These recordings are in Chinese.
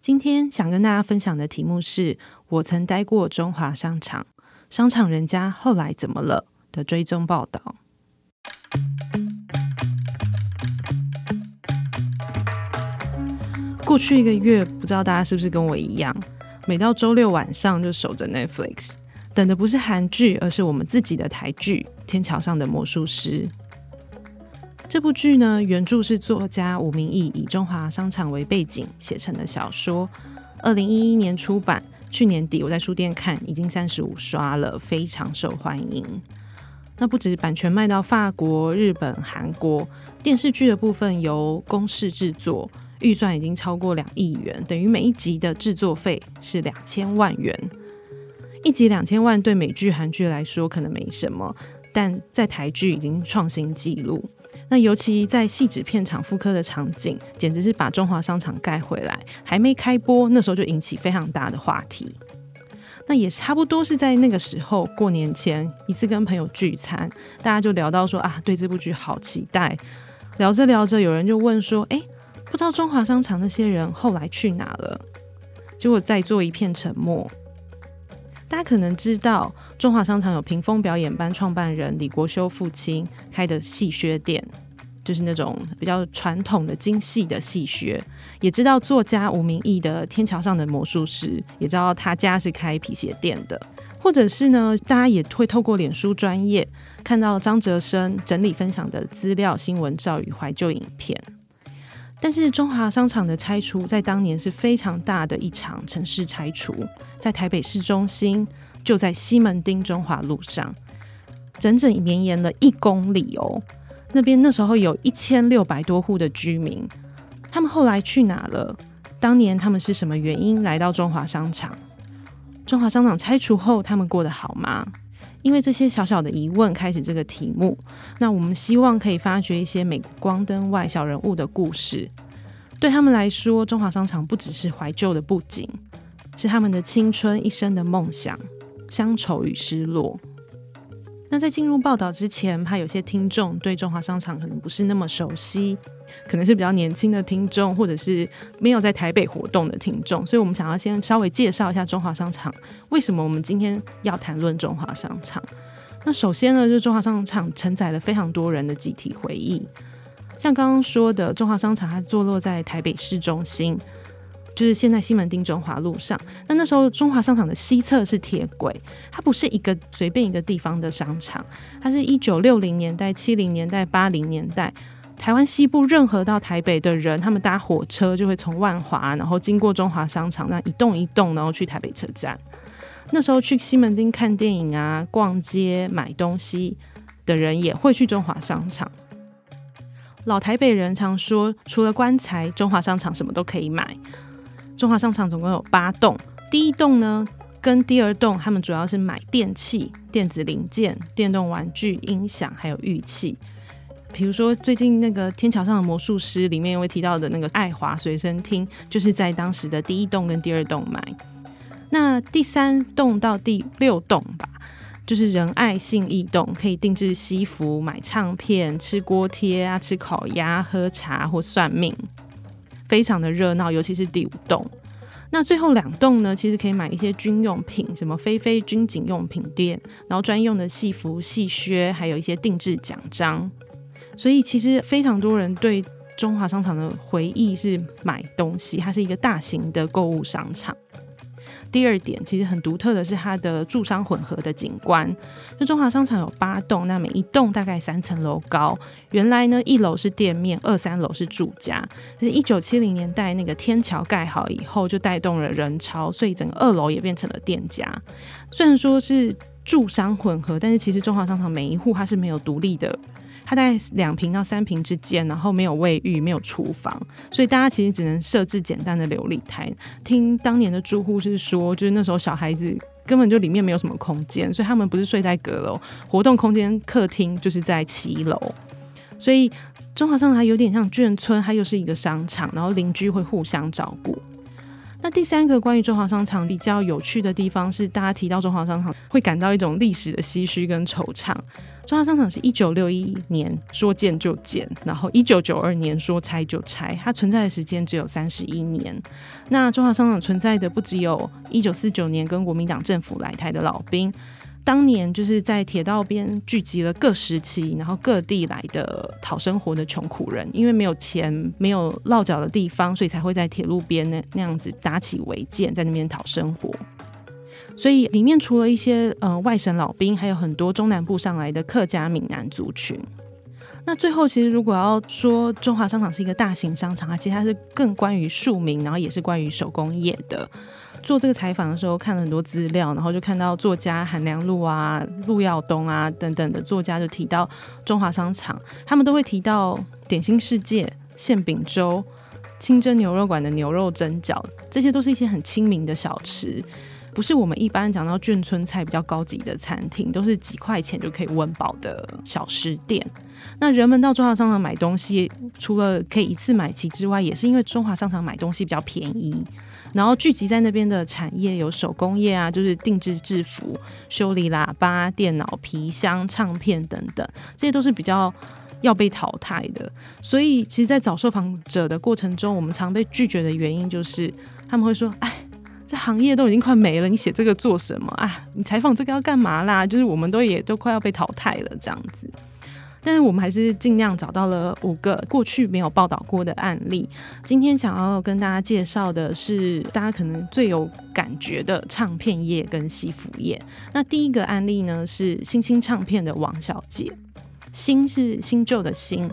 今天想跟大家分享的题目是我曾待过中华商场，商场人家后来怎么了的追踪报道。过去一个月，不知道大家是不是跟我一样，每到周六晚上就守着 Netflix，等的不是韩剧，而是我们自己的台剧《天桥上的魔术师》。这部剧呢，原著是作家吴明益以中华商场为背景写成的小说，二零一一年出版。去年底我在书店看，已经三十五刷了，非常受欢迎。那不止版权卖到法国、日本、韩国，电视剧的部分由公视制作，预算已经超过两亿元，等于每一集的制作费是两千万元。一集两千万对美剧、韩剧来说可能没什么，但在台剧已经创新纪录。那尤其在汐止片场复刻的场景，简直是把中华商场盖回来。还没开播，那时候就引起非常大的话题。那也差不多是在那个时候，过年前一次跟朋友聚餐，大家就聊到说啊，对这部剧好期待。聊着聊着，有人就问说，哎，不知道中华商场那些人后来去哪了？结果在做一片沉默。大家可能知道，中华商场有屏风表演班创办人李国修父亲开的戏靴店，就是那种比较传统的精细的戏靴。也知道作家吴明益的《天桥上的魔术师》，也知道他家是开皮鞋店的。或者是呢，大家也会透过脸书专业看到张哲生整理分享的资料、新闻照与怀旧影片。但是中华商场的拆除在当年是非常大的一场城市拆除，在台北市中心，就在西门町中华路上，整整绵延了一公里哦。那边那时候有一千六百多户的居民，他们后来去哪了？当年他们是什么原因来到中华商场？中华商场拆除后，他们过得好吗？因为这些小小的疑问，开始这个题目。那我们希望可以发掘一些镁光灯外小人物的故事。对他们来说，中华商场不只是怀旧的布景，是他们的青春一生的梦想、乡愁与失落。那在进入报道之前，怕有些听众对中华商场可能不是那么熟悉，可能是比较年轻的听众，或者是没有在台北活动的听众，所以我们想要先稍微介绍一下中华商场。为什么我们今天要谈论中华商场？那首先呢，就是中华商场承载了非常多人的集体回忆，像刚刚说的，中华商场它坐落在台北市中心。就是现在西门町中华路上，那那时候中华商场的西侧是铁轨，它不是一个随便一个地方的商场，它是一九六零年代、七零年代、八零年代，台湾西部任何到台北的人，他们搭火车就会从万华，然后经过中华商场，那一栋一栋，然后去台北车站。那时候去西门町看电影啊、逛街、买东西的人，也会去中华商场。老台北人常说，除了棺材，中华商场什么都可以买。中华商场总共有八栋，第一栋呢跟第二栋，他们主要是买电器、电子零件、电动玩具、音响，还有玉器。比如说最近那个《天桥上的魔术师》里面会提到的那个爱华随身听，就是在当时的第一栋跟第二栋买。那第三栋到第六栋吧，就是仁爱信义栋，可以定制西服、买唱片、吃锅贴啊、吃烤鸭、喝茶或算命。非常的热闹，尤其是第五栋。那最后两栋呢，其实可以买一些军用品，什么菲菲军警用品店，然后专用的戏服、戏靴，还有一些定制奖章。所以其实非常多人对中华商场的回忆是买东西，它是一个大型的购物商场。第二点，其实很独特的是它的住商混合的景观。就中华商场有八栋，那每一栋大概三层楼高。原来呢，一楼是店面，二三楼是住家。是，一九七零年代那个天桥盖好以后，就带动了人潮，所以整个二楼也变成了店家。虽然说是住商混合，但是其实中华商场每一户它是没有独立的。它在两平到三平之间，然后没有卫浴，没有厨房，所以大家其实只能设置简单的琉璃台。听当年的住户是说，就是那时候小孩子根本就里面没有什么空间，所以他们不是睡在阁楼，活动空间客厅就是在七楼，所以中华商场有点像眷村，它又是一个商场，然后邻居会互相照顾。那第三个关于中华商场比较有趣的地方是，大家提到中华商场会感到一种历史的唏嘘跟惆怅。中华商场是一九六一年说建就建，然后一九九二年说拆就拆，它存在的时间只有三十一年。那中华商场存在的不只有一九四九年跟国民党政府来台的老兵。当年就是在铁道边聚集了各时期，然后各地来的讨生活的穷苦人，因为没有钱、没有落脚的地方，所以才会在铁路边那那样子搭起违建，在那边讨生活。所以里面除了一些呃外省老兵，还有很多中南部上来的客家闽南族群。那最后，其实如果要说中华商场是一个大型商场，啊其实它是更关于庶民，然后也是关于手工业的。做这个采访的时候，看了很多资料，然后就看到作家韩良露啊、陆耀东啊等等的作家就提到中华商场，他们都会提到点心世界、馅饼粥、清蒸牛肉馆的牛肉蒸饺，这些都是一些很亲民的小吃，不是我们一般讲到眷村菜比较高级的餐厅，都是几块钱就可以温饱的小食店。那人们到中华商场买东西，除了可以一次买齐之外，也是因为中华商场买东西比较便宜。然后聚集在那边的产业有手工业啊，就是定制制服、修理喇叭、电脑、皮箱、唱片等等，这些都是比较要被淘汰的。所以，其实，在找受访者的过程中，我们常被拒绝的原因就是他们会说：“哎，这行业都已经快没了，你写这个做什么啊？你采访这个要干嘛啦？就是我们都也都快要被淘汰了，这样子。”但是我们还是尽量找到了五个过去没有报道过的案例。今天想要跟大家介绍的是大家可能最有感觉的唱片业跟西服业。那第一个案例呢，是新兴唱片的王小姐，新是新旧的新。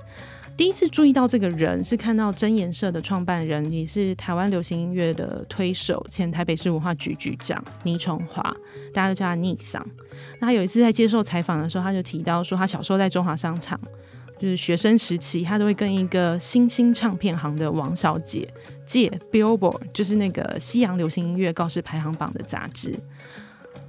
第一次注意到这个人是看到真颜社的创办人，也是台湾流行音乐的推手，前台北市文化局局长倪崇华，大家都叫他倪桑。那他有一次在接受采访的时候，他就提到说，他小时候在中华商场，就是学生时期，他都会跟一个新兴唱片行的王小姐借 Billboard，就是那个西洋流行音乐告示排行榜的杂志。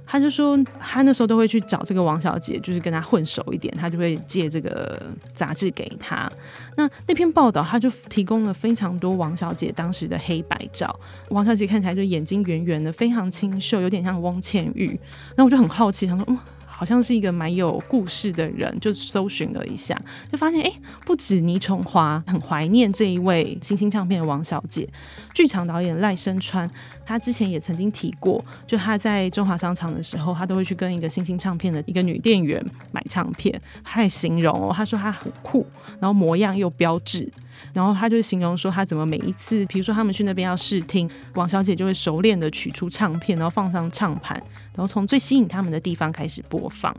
他就说，他那时候都会去找这个王小姐，就是跟他混熟一点，他就会借这个杂志给他。那那篇报道，他就提供了非常多王小姐当时的黑白照。王小姐看起来就眼睛圆圆的，非常清秀，有点像翁倩玉。那我就很好奇，想说，嗯。好像是一个蛮有故事的人，就搜寻了一下，就发现哎，不止倪崇华很怀念这一位新兴唱片的王小姐，剧场导演赖声川，他之前也曾经提过，就他在中华商场的时候，他都会去跟一个新兴唱片的一个女店员买唱片，他也形容哦，他说他很酷，然后模样又标致。然后他就形容说，他怎么每一次，比如说他们去那边要试听，王小姐就会熟练的取出唱片，然后放上唱盘，然后从最吸引他们的地方开始播放。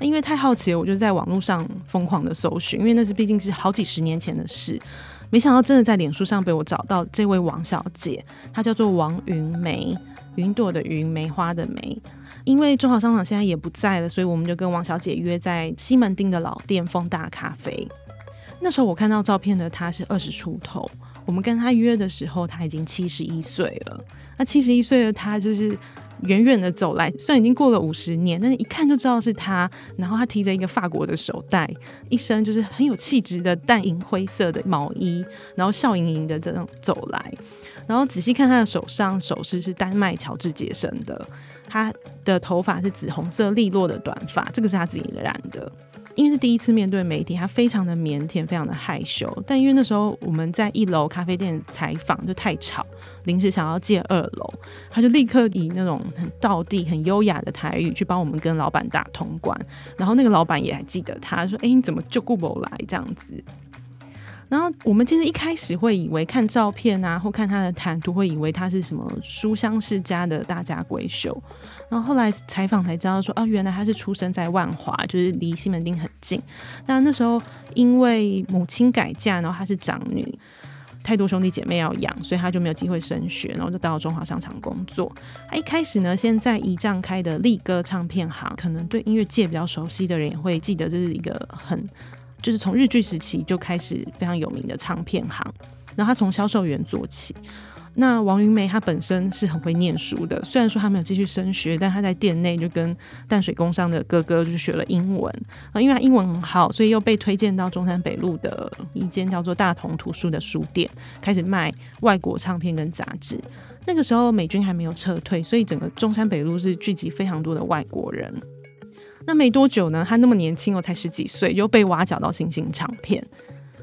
因为太好奇了，我就在网络上疯狂的搜寻，因为那是毕竟是好几十年前的事。没想到真的在脸书上被我找到这位王小姐，她叫做王云梅，云朵的云，梅花的梅。因为中华商场现在也不在了，所以我们就跟王小姐约在西门町的老店丰大咖啡。那时候我看到照片的他是二十出头，我们跟他约的时候他已经七十一岁了。那七十一岁的他就是远远的走来，虽然已经过了五十年，但是一看就知道是他。然后他提着一个法国的手袋，一身就是很有气质的淡银灰色的毛衣，然后笑盈盈的这样走来。然后仔细看他的手上首饰是丹麦乔治杰森的，他的头发是紫红色利落的短发，这个是他自己染的。因为是第一次面对媒体，他非常的腼腆，非常的害羞。但因为那时候我们在一楼咖啡店采访，就太吵，临时想要借二楼，他就立刻以那种很道地、很优雅的台语去帮我们跟老板打通关。然后那个老板也还记得他，说：“哎，你怎么就顾不来这样子？”然后我们其实一开始会以为看照片啊，或看他的谈吐，会以为他是什么书香世家的大家闺秀。然后后来采访才知道说，啊，原来他是出生在万华，就是离西门町很近。但那时候因为母亲改嫁，然后她是长女，太多兄弟姐妹要养，所以他就没有机会升学，然后就到中华商场工作。他一开始呢，先在一丈开的力哥唱片行，可能对音乐界比较熟悉的人也会记得，这是一个很。就是从日剧时期就开始非常有名的唱片行，然后他从销售员做起。那王云梅她本身是很会念书的，虽然说她没有继续升学，但她在店内就跟淡水工商的哥哥就学了英文啊，因为她英文很好，所以又被推荐到中山北路的一间叫做大同图书的书店，开始卖外国唱片跟杂志。那个时候美军还没有撤退，所以整个中山北路是聚集非常多的外国人。那没多久呢，她那么年轻哦，才十几岁，又被挖角到新兴唱片。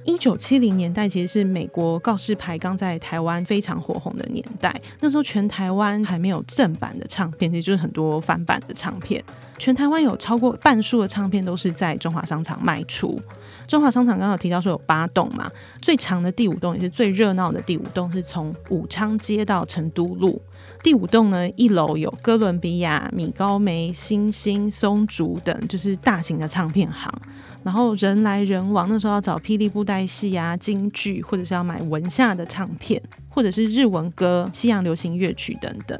一九七零年代其实是美国告示牌刚在台湾非常火红的年代。那时候全台湾还没有正版的唱片，其实就是很多翻版的唱片。全台湾有超过半数的唱片都是在中华商场卖出。中华商场刚刚提到说有八栋嘛，最长的第五栋也是最热闹的第五栋，是从武昌街到成都路。第五栋呢，一楼有哥伦比亚、米高梅、星星、松竹等，就是大型的唱片行。然后人来人往，那时候要找霹雳布袋戏啊、京剧，或者是要买文夏的唱片，或者是日文歌、西洋流行乐曲等等。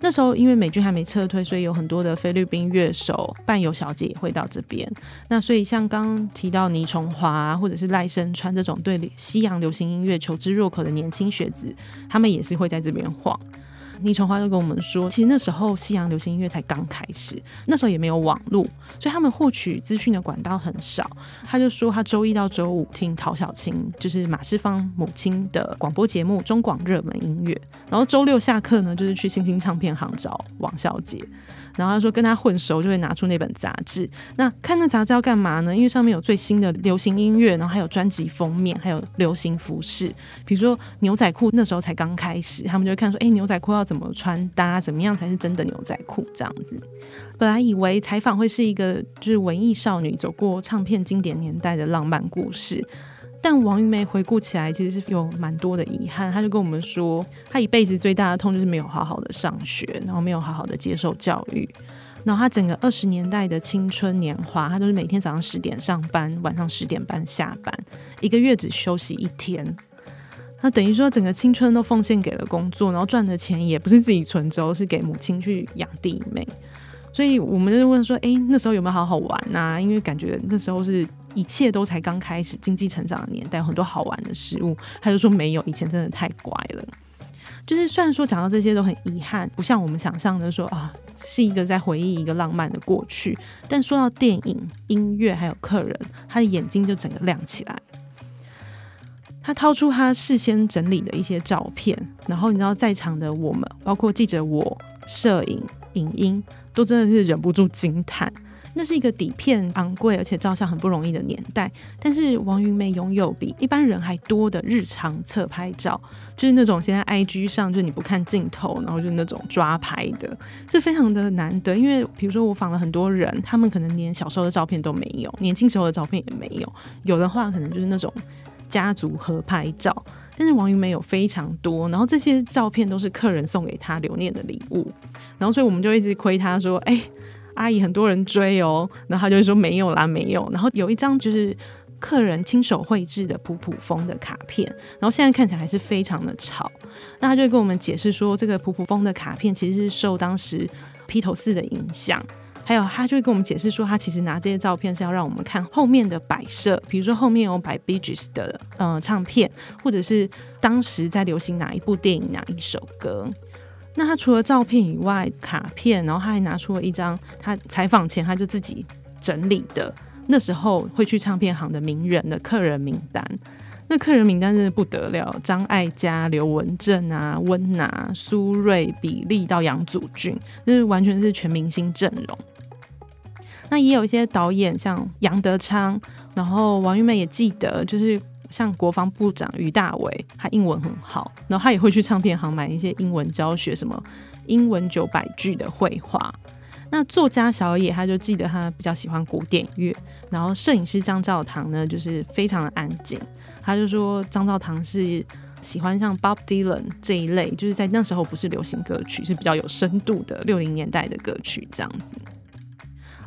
那时候因为美军还没撤退，所以有很多的菲律宾乐手、伴游小姐也会到这边。那所以像刚刚提到倪崇华或者是赖声川这种对西洋流行音乐求知若渴的年轻学子，他们也是会在这边晃。倪崇华就跟我们说，其实那时候西洋流行音乐才刚开始，那时候也没有网络，所以他们获取资讯的管道很少。他就说，他周一到周五听陶小青，就是马世芳母亲的广播节目《中广热门音乐》，然后周六下课呢，就是去星星唱片行找王小姐。然后他说跟他混熟就会拿出那本杂志，那看那杂志要干嘛呢？因为上面有最新的流行音乐，然后还有专辑封面，还有流行服饰，比如说牛仔裤那时候才刚开始，他们就会看说，哎，牛仔裤要怎么穿搭，怎么样才是真的牛仔裤这样子。本来以为采访会是一个就是文艺少女走过唱片经典年代的浪漫故事。但王云梅回顾起来，其实是有蛮多的遗憾。她就跟我们说，她一辈子最大的痛就是没有好好的上学，然后没有好好的接受教育。然后她整个二十年代的青春年华，她都是每天早上十点上班，晚上十点半下班，一个月只休息一天。那等于说整个青春都奉献给了工作，然后赚的钱也不是自己存着，是给母亲去养弟妹。所以我们就问说，诶，那时候有没有好好玩啊？因为感觉那时候是。一切都才刚开始，经济成长的年代，很多好玩的事物。他就说没有，以前真的太乖了。就是虽然说讲到这些都很遗憾，不像我们想象的说啊，是一个在回忆一个浪漫的过去。但说到电影、音乐还有客人，他的眼睛就整个亮起来。他掏出他事先整理的一些照片，然后你知道在场的我们，包括记者我、摄影、影音，都真的是忍不住惊叹。那是一个底片昂贵，而且照相很不容易的年代。但是王云梅拥有比一般人还多的日常侧拍照，就是那种现在 IG 上，就是你不看镜头，然后就那种抓拍的，这非常的难得。因为比如说我访了很多人，他们可能连小时候的照片都没有，年轻时候的照片也没有，有的话可能就是那种家族合拍照。但是王云梅有非常多，然后这些照片都是客人送给她留念的礼物，然后所以我们就一直亏他说，哎。阿姨很多人追哦，然后他就会说没有啦，没有。然后有一张就是客人亲手绘制的普普风的卡片，然后现在看起来还是非常的潮。那他就跟我们解释说，这个普普风的卡片其实是受当时披头四的影响，还有他就会跟我们解释说，他其实拿这些照片是要让我们看后面的摆设，比如说后面有摆 b e g e s 的呃唱片，或者是当时在流行哪一部电影哪一首歌。那他除了照片以外，卡片，然后他还拿出了一张他采访前他就自己整理的，那时候会去唱片行的名人的客人名单。那客人名单真的不得了，张艾嘉、刘文正啊、温拿、苏芮、比利到杨祖俊，就是完全是全明星阵容。那也有一些导演，像杨德昌，然后王玉梅也记得，就是。像国防部长于大伟，他英文很好，然后他也会去唱片行买一些英文教学，什么英文九百句的绘画。那作家小野他就记得他比较喜欢古典乐，然后摄影师张照堂呢就是非常的安静，他就说张照堂是喜欢像 Bob Dylan 这一类，就是在那时候不是流行歌曲，是比较有深度的六零年代的歌曲这样子。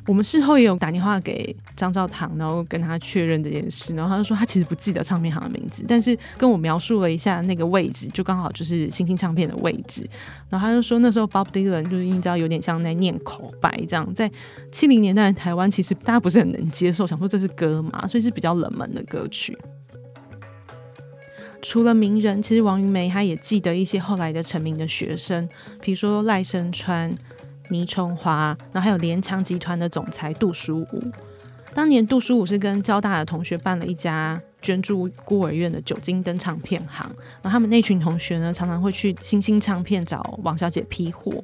我们事后也有打电话给张照堂，然后跟他确认这件事，然后他就说他其实不记得唱片行的名字，但是跟我描述了一下那个位置，就刚好就是星星唱片的位置。然后他就说那时候 Bob Dylan 就是你知道有点像在念口白这样，在七零年代的台湾其实大家不是很能接受，想说这是歌嘛，所以是比较冷门的歌曲。除了名人，其实王云梅她也记得一些后来的成名的学生，比如说赖声川。倪春华，然后还有联强集团的总裁杜书武。当年杜书武是跟交大的同学办了一家捐助孤儿院的酒精灯唱片行，然后他们那群同学呢，常常会去星星唱片找王小姐批货。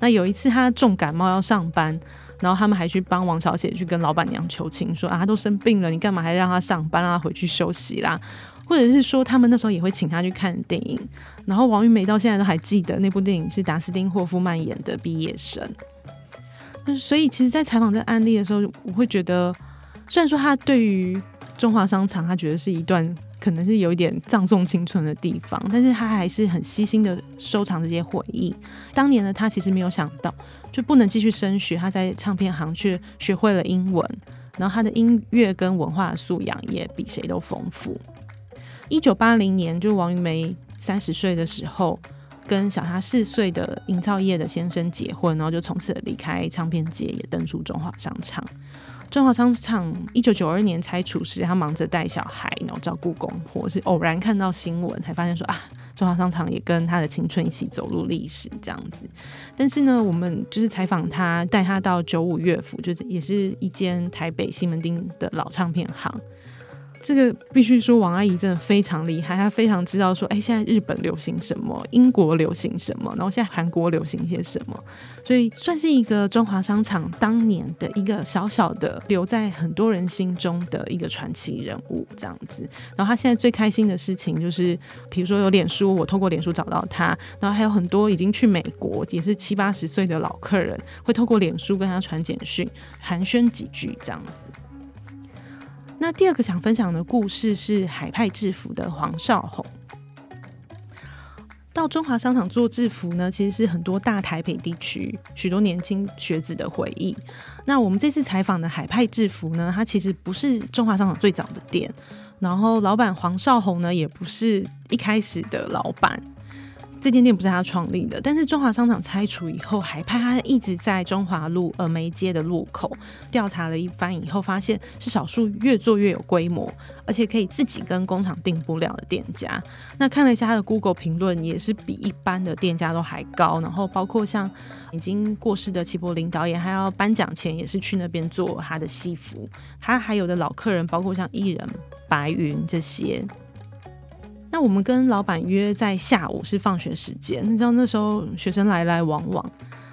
那有一次他重感冒要上班，然后他们还去帮王小姐去跟老板娘求情，说啊，他都生病了，你干嘛还让他上班，让他回去休息啦？或者是说，他们那时候也会请他去看电影。然后王玉梅到现在都还记得那部电影是达斯汀·霍夫曼演的《毕业生》。所以，其实，在采访这个案例的时候，我会觉得，虽然说他对于中华商场，他觉得是一段可能是有一点葬送青春的地方，但是他还是很细心的收藏这些回忆。当年呢他其实没有想到，就不能继续升学，他在唱片行却学会了英文，然后他的音乐跟文化素养也比谁都丰富。一九八零年，就王云梅三十岁的时候，跟小她四岁的营造业的先生结婚，然后就从此离开唱片界，也登出中华商场。中华商场一九九二年拆除时，他忙着带小孩，然后照顾公婆，是偶然看到新闻才发现说啊，中华商场也跟他的青春一起走入历史这样子。但是呢，我们就是采访他，带他到九五乐府，就是也是一间台北西门町的老唱片行。这个必须说，王阿姨真的非常厉害，她非常知道说，哎，现在日本流行什么，英国流行什么，然后现在韩国流行些什么，所以算是一个中华商场当年的一个小小的留在很多人心中的一个传奇人物这样子。然后她现在最开心的事情就是，比如说有脸书，我透过脸书找到她，然后还有很多已经去美国也是七八十岁的老客人，会透过脸书跟她传简讯寒暄几句这样子。那第二个想分享的故事是海派制服的黄少红。到中华商场做制服呢，其实是很多大台北地区许多年轻学子的回忆。那我们这次采访的海派制服呢，它其实不是中华商场最早的店，然后老板黄少红呢，也不是一开始的老板。这间店不是他创立的，但是中华商场拆除以后，海派他一直在中华路峨眉街的路口调查了一番以后，发现是少数越做越有规模，而且可以自己跟工厂订布料的店家。那看了一下他的 Google 评论，也是比一般的店家都还高。然后包括像已经过世的齐柏林导演，还要颁奖前也是去那边做他的戏服。他还有的老客人，包括像艺人白云这些。那我们跟老板约在下午是放学时间，你知道那时候学生来来往往，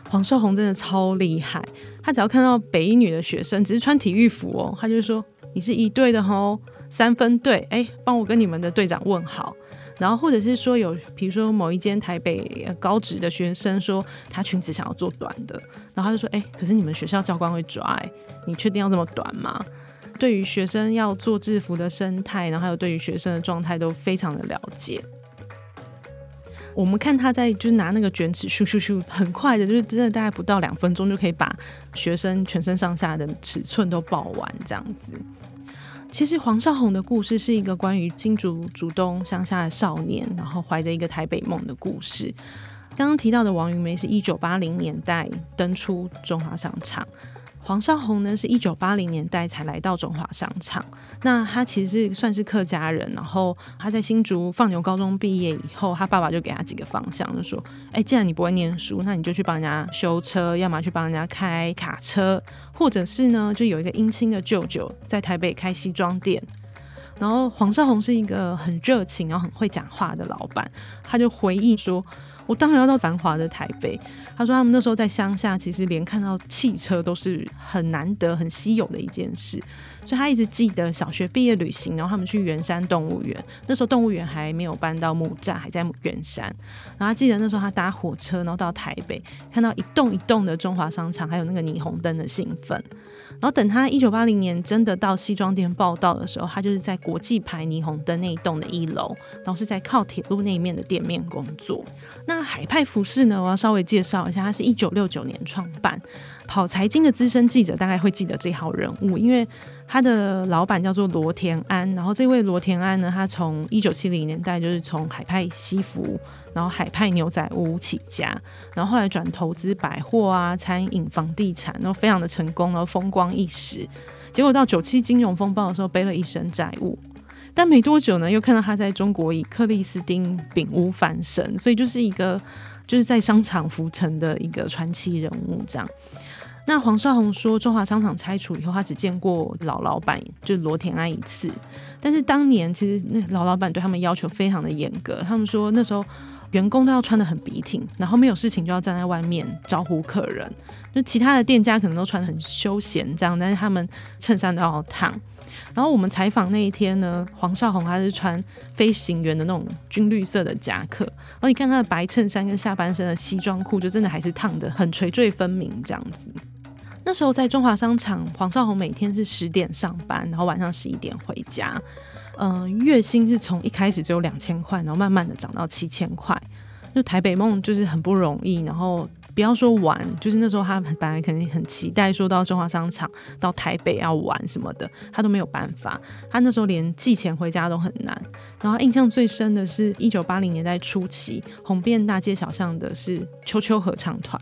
黄绍宏真的超厉害，他只要看到北一女的学生只是穿体育服哦，他就说你是一队的吼，三分队，哎，帮我跟你们的队长问好。然后或者是说有，比如说某一间台北高职的学生说他裙子想要做短的，然后他就说，哎，可是你们学校教官会抓，你确定要这么短吗？对于学生要做制服的生态，然后还有对于学生的状态都非常的了解。我们看他在就是拿那个卷尺咻咻咻，很快的，就是真的大概不到两分钟就可以把学生全身上下的尺寸都报完这样子。其实黄少红的故事是一个关于新竹竹东乡下的少年，然后怀着一个台北梦的故事。刚刚提到的王云梅是一九八零年代登出中华商场。黄少红呢，是一九八零年代才来到中华商场。那他其实是算是客家人，然后他在新竹放牛高中毕业以后，他爸爸就给他几个方向，就说：“哎，既然你不会念书，那你就去帮人家修车，要么去帮人家开卡车，或者是呢，就有一个姻亲的舅舅在台北开西装店。”然后黄少红是一个很热情，然后很会讲话的老板，他就回忆说。我当然要到繁华的台北。他说他们那时候在乡下，其实连看到汽车都是很难得、很稀有的一件事。所以他一直记得小学毕业旅行，然后他们去圆山动物园。那时候动物园还没有搬到木栅，还在圆山。然后他记得那时候他搭火车，然后到台北，看到一栋一栋的中华商场，还有那个霓虹灯的兴奋。然后等他一九八零年真的到西装店报道的时候，他就是在国际牌霓虹灯那一栋的一楼，然后是在靠铁路那一面的店面工作。那海派服饰呢，我要稍微介绍一下，它是一九六九年创办，跑财经的资深记者大概会记得这号人物，因为他的老板叫做罗田安，然后这位罗田安呢，他从一九七零年代就是从海派西服，然后海派牛仔屋起家，然后后来转投资百货啊、餐饮、房地产，然后非常的成功，然后风光一时。结果到九七金融风暴的时候，背了一身债务。但没多久呢，又看到他在中国以克里斯丁饼屋翻身，所以就是一个就是在商场浮沉的一个传奇人物这样。那黄少红说，中华商场拆除以后，他只见过老老板，就是罗田安一次。但是当年其实那老老板对他们要求非常的严格，他们说那时候员工都要穿得很笔挺，然后没有事情就要站在外面招呼客人。就其他的店家可能都穿得很休闲这样，但是他们衬衫都要烫。然后我们采访那一天呢，黄少红他是穿飞行员的那种军绿色的夹克，然后你看他的白衬衫跟下半身的西装裤，就真的还是烫得很垂坠分明这样子。那时候在中华商场，黄少红每天是十点上班，然后晚上十一点回家。嗯、月薪是从一开始只有两千块，然后慢慢的涨到七千块。就台北梦就是很不容易，然后。不要说玩，就是那时候他本来肯定很期待，说到中华商场到台北要玩什么的，他都没有办法。他那时候连寄钱回家都很难。然后印象最深的是一九八零年代初期，红遍大街小巷的是秋秋合唱团。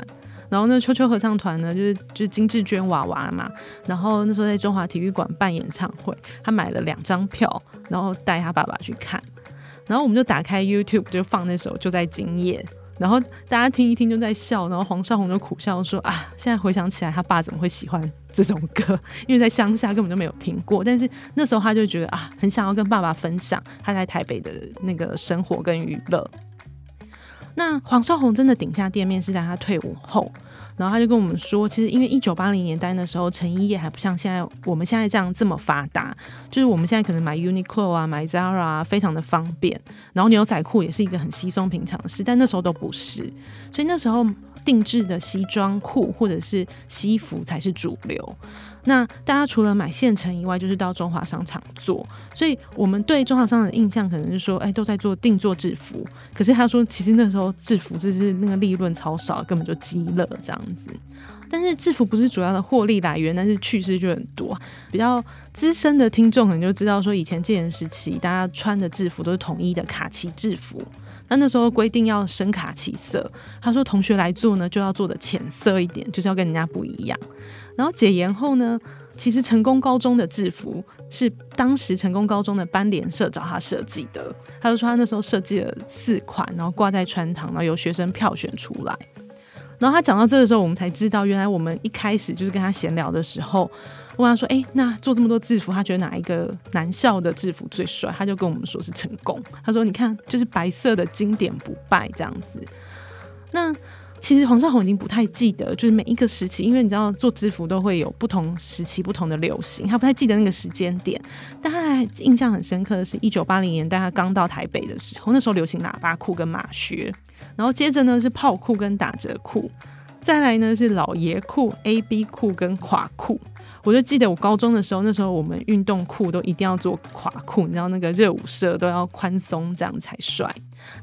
然后那秋秋合唱团呢，就是就是金志娟娃娃嘛。然后那时候在中华体育馆办演唱会，他买了两张票，然后带他爸爸去看。然后我们就打开 YouTube 就放那首就在今夜。然后大家听一听就在笑，然后黄少红就苦笑说：“啊，现在回想起来，他爸怎么会喜欢这种歌？因为在乡下根本就没有听过。但是那时候他就觉得啊，很想要跟爸爸分享他在台北的那个生活跟娱乐。那黄少红真的顶下店面是在他退伍后。”然后他就跟我们说，其实因为一九八零年代的时候成衣业还不像现在我们现在这样这么发达，就是我们现在可能买 Uniqlo 啊、买 Zara 啊，非常的方便。然后牛仔裤也是一个很稀松平常的事，但那时候都不是，所以那时候定制的西装裤或者是西服才是主流。那大家除了买现成以外，就是到中华商场做。所以我们对中华商场的印象可能是说，哎，都在做定做制服。可是他说，其实那时候制服就是那个利润超少，根本就积了这样子。但是制服不是主要的获利来源，但是趣事就很多。比较资深的听众可能就知道说，以前戒严时期，大家穿的制服都是统一的卡其制服。那那时候规定要深卡其色，他说同学来做呢，就要做的浅色一点，就是要跟人家不一样。然后解严后呢，其实成功高中的制服是当时成功高中的班联社找他设计的。他就说他那时候设计了四款，然后挂在穿堂，然后由学生票选出来。然后他讲到这的时候，我们才知道原来我们一开始就是跟他闲聊的时候，问他说：“哎，那做这么多制服，他觉得哪一个男校的制服最帅？”他就跟我们说是成功。他说：“你看，就是白色的经典不败这样子。”那。其实黄少红已经不太记得，就是每一个时期，因为你知道做制服都会有不同时期不同的流行，他不太记得那个时间点。但他印象很深刻的是，一九八零年代他刚到台北的时候，那时候流行喇叭裤跟马靴，然后接着呢是炮裤跟打折裤，再来呢是老爷裤、A B 裤跟垮裤。我就记得我高中的时候，那时候我们运动裤都一定要做垮裤，你知道那个热舞社都要宽松，这样才帅。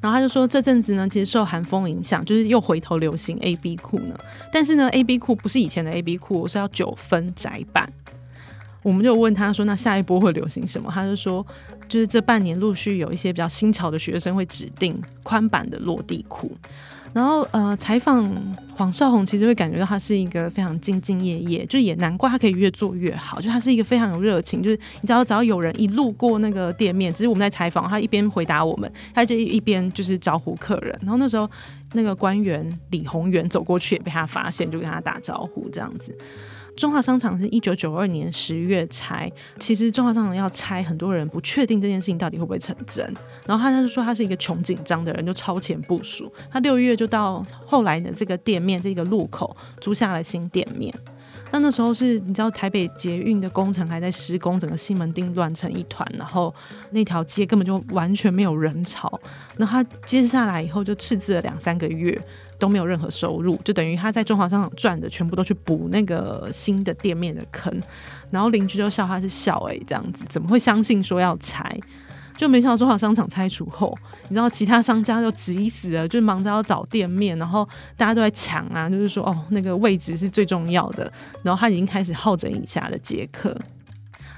然后他就说这阵子呢，其实受寒风影响，就是又回头流行 A B 裤呢。但是呢，A B 裤不是以前的 A B 裤，我是要九分窄版。我们就问他说，那下一波会流行什么？他就说，就是这半年陆续有一些比较新潮的学生会指定宽版的落地裤。然后呃，采访黄少红，其实会感觉到他是一个非常兢兢业业，就也难怪他可以越做越好。就他是一个非常有热情，就是你知道，只要有人一路过那个店面，只是我们在采访，他一边回答我们，他就一边就是招呼客人。然后那时候那个官员李宏源走过去也被他发现，就跟他打招呼这样子。中华商场是一九九二年十月拆，其实中华商场要拆，很多人不确定这件事情到底会不会成真。然后他就说他是一个穷紧张的人，就超前部署。他六月就到后来的这个店面这个路口租下了新店面。那那时候是你知道台北捷运的工程还在施工，整个西门町乱成一团，然后那条街根本就完全没有人潮。那他接下来以后就赤字了两三个月。都没有任何收入，就等于他在中华商场赚的全部都去补那个新的店面的坑，然后邻居就笑他是小哎、这样子，怎么会相信说要拆？就没想到中华商场拆除后，你知道其他商家都急死了，就忙着要找店面，然后大家都在抢啊，就是说哦，那个位置是最重要的。然后他已经开始好整以暇的接客。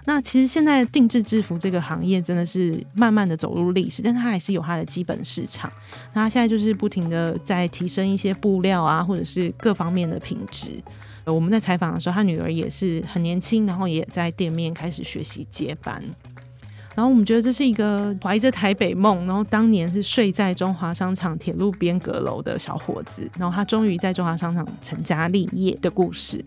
那其实现在定制制服这个行业真的是慢慢的走入历史，但它还是有它的基本市场。那它现在就是不停的在提升一些布料啊，或者是各方面的品质。我们在采访的时候，他女儿也是很年轻，然后也在店面开始学习接班。然后我们觉得这是一个怀着台北梦，然后当年是睡在中华商场铁路边阁楼的小伙子，然后他终于在中华商场成家立业的故事。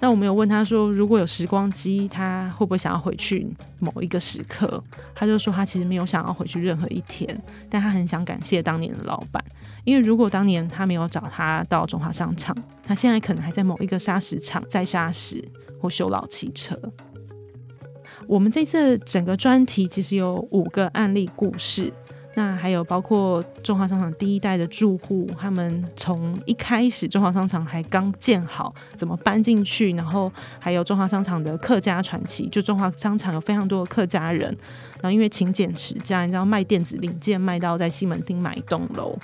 那我们有问他说，如果有时光机，他会不会想要回去某一个时刻？他就说他其实没有想要回去任何一天，但他很想感谢当年的老板，因为如果当年他没有找他到中华商场，他现在可能还在某一个砂石厂在砂石或修老汽车。我们这次整个专题其实有五个案例故事。那还有包括中华商场第一代的住户，他们从一开始中华商场还刚建好，怎么搬进去，然后还有中华商场的客家传奇，就中华商场有非常多的客家人，然后因为勤俭持家，你知道卖电子零件卖到在西门町买一栋楼。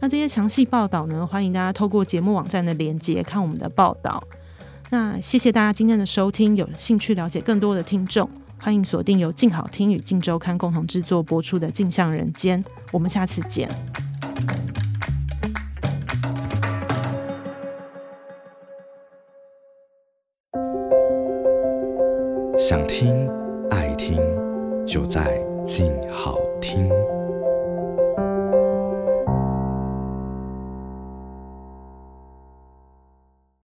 那这些详细报道呢，欢迎大家透过节目网站的连接看我们的报道。那谢谢大家今天的收听，有兴趣了解更多的听众。欢迎锁定由静好听与静周刊共同制作播出的《镜像人间》，我们下次见。想听爱听，就在静好听。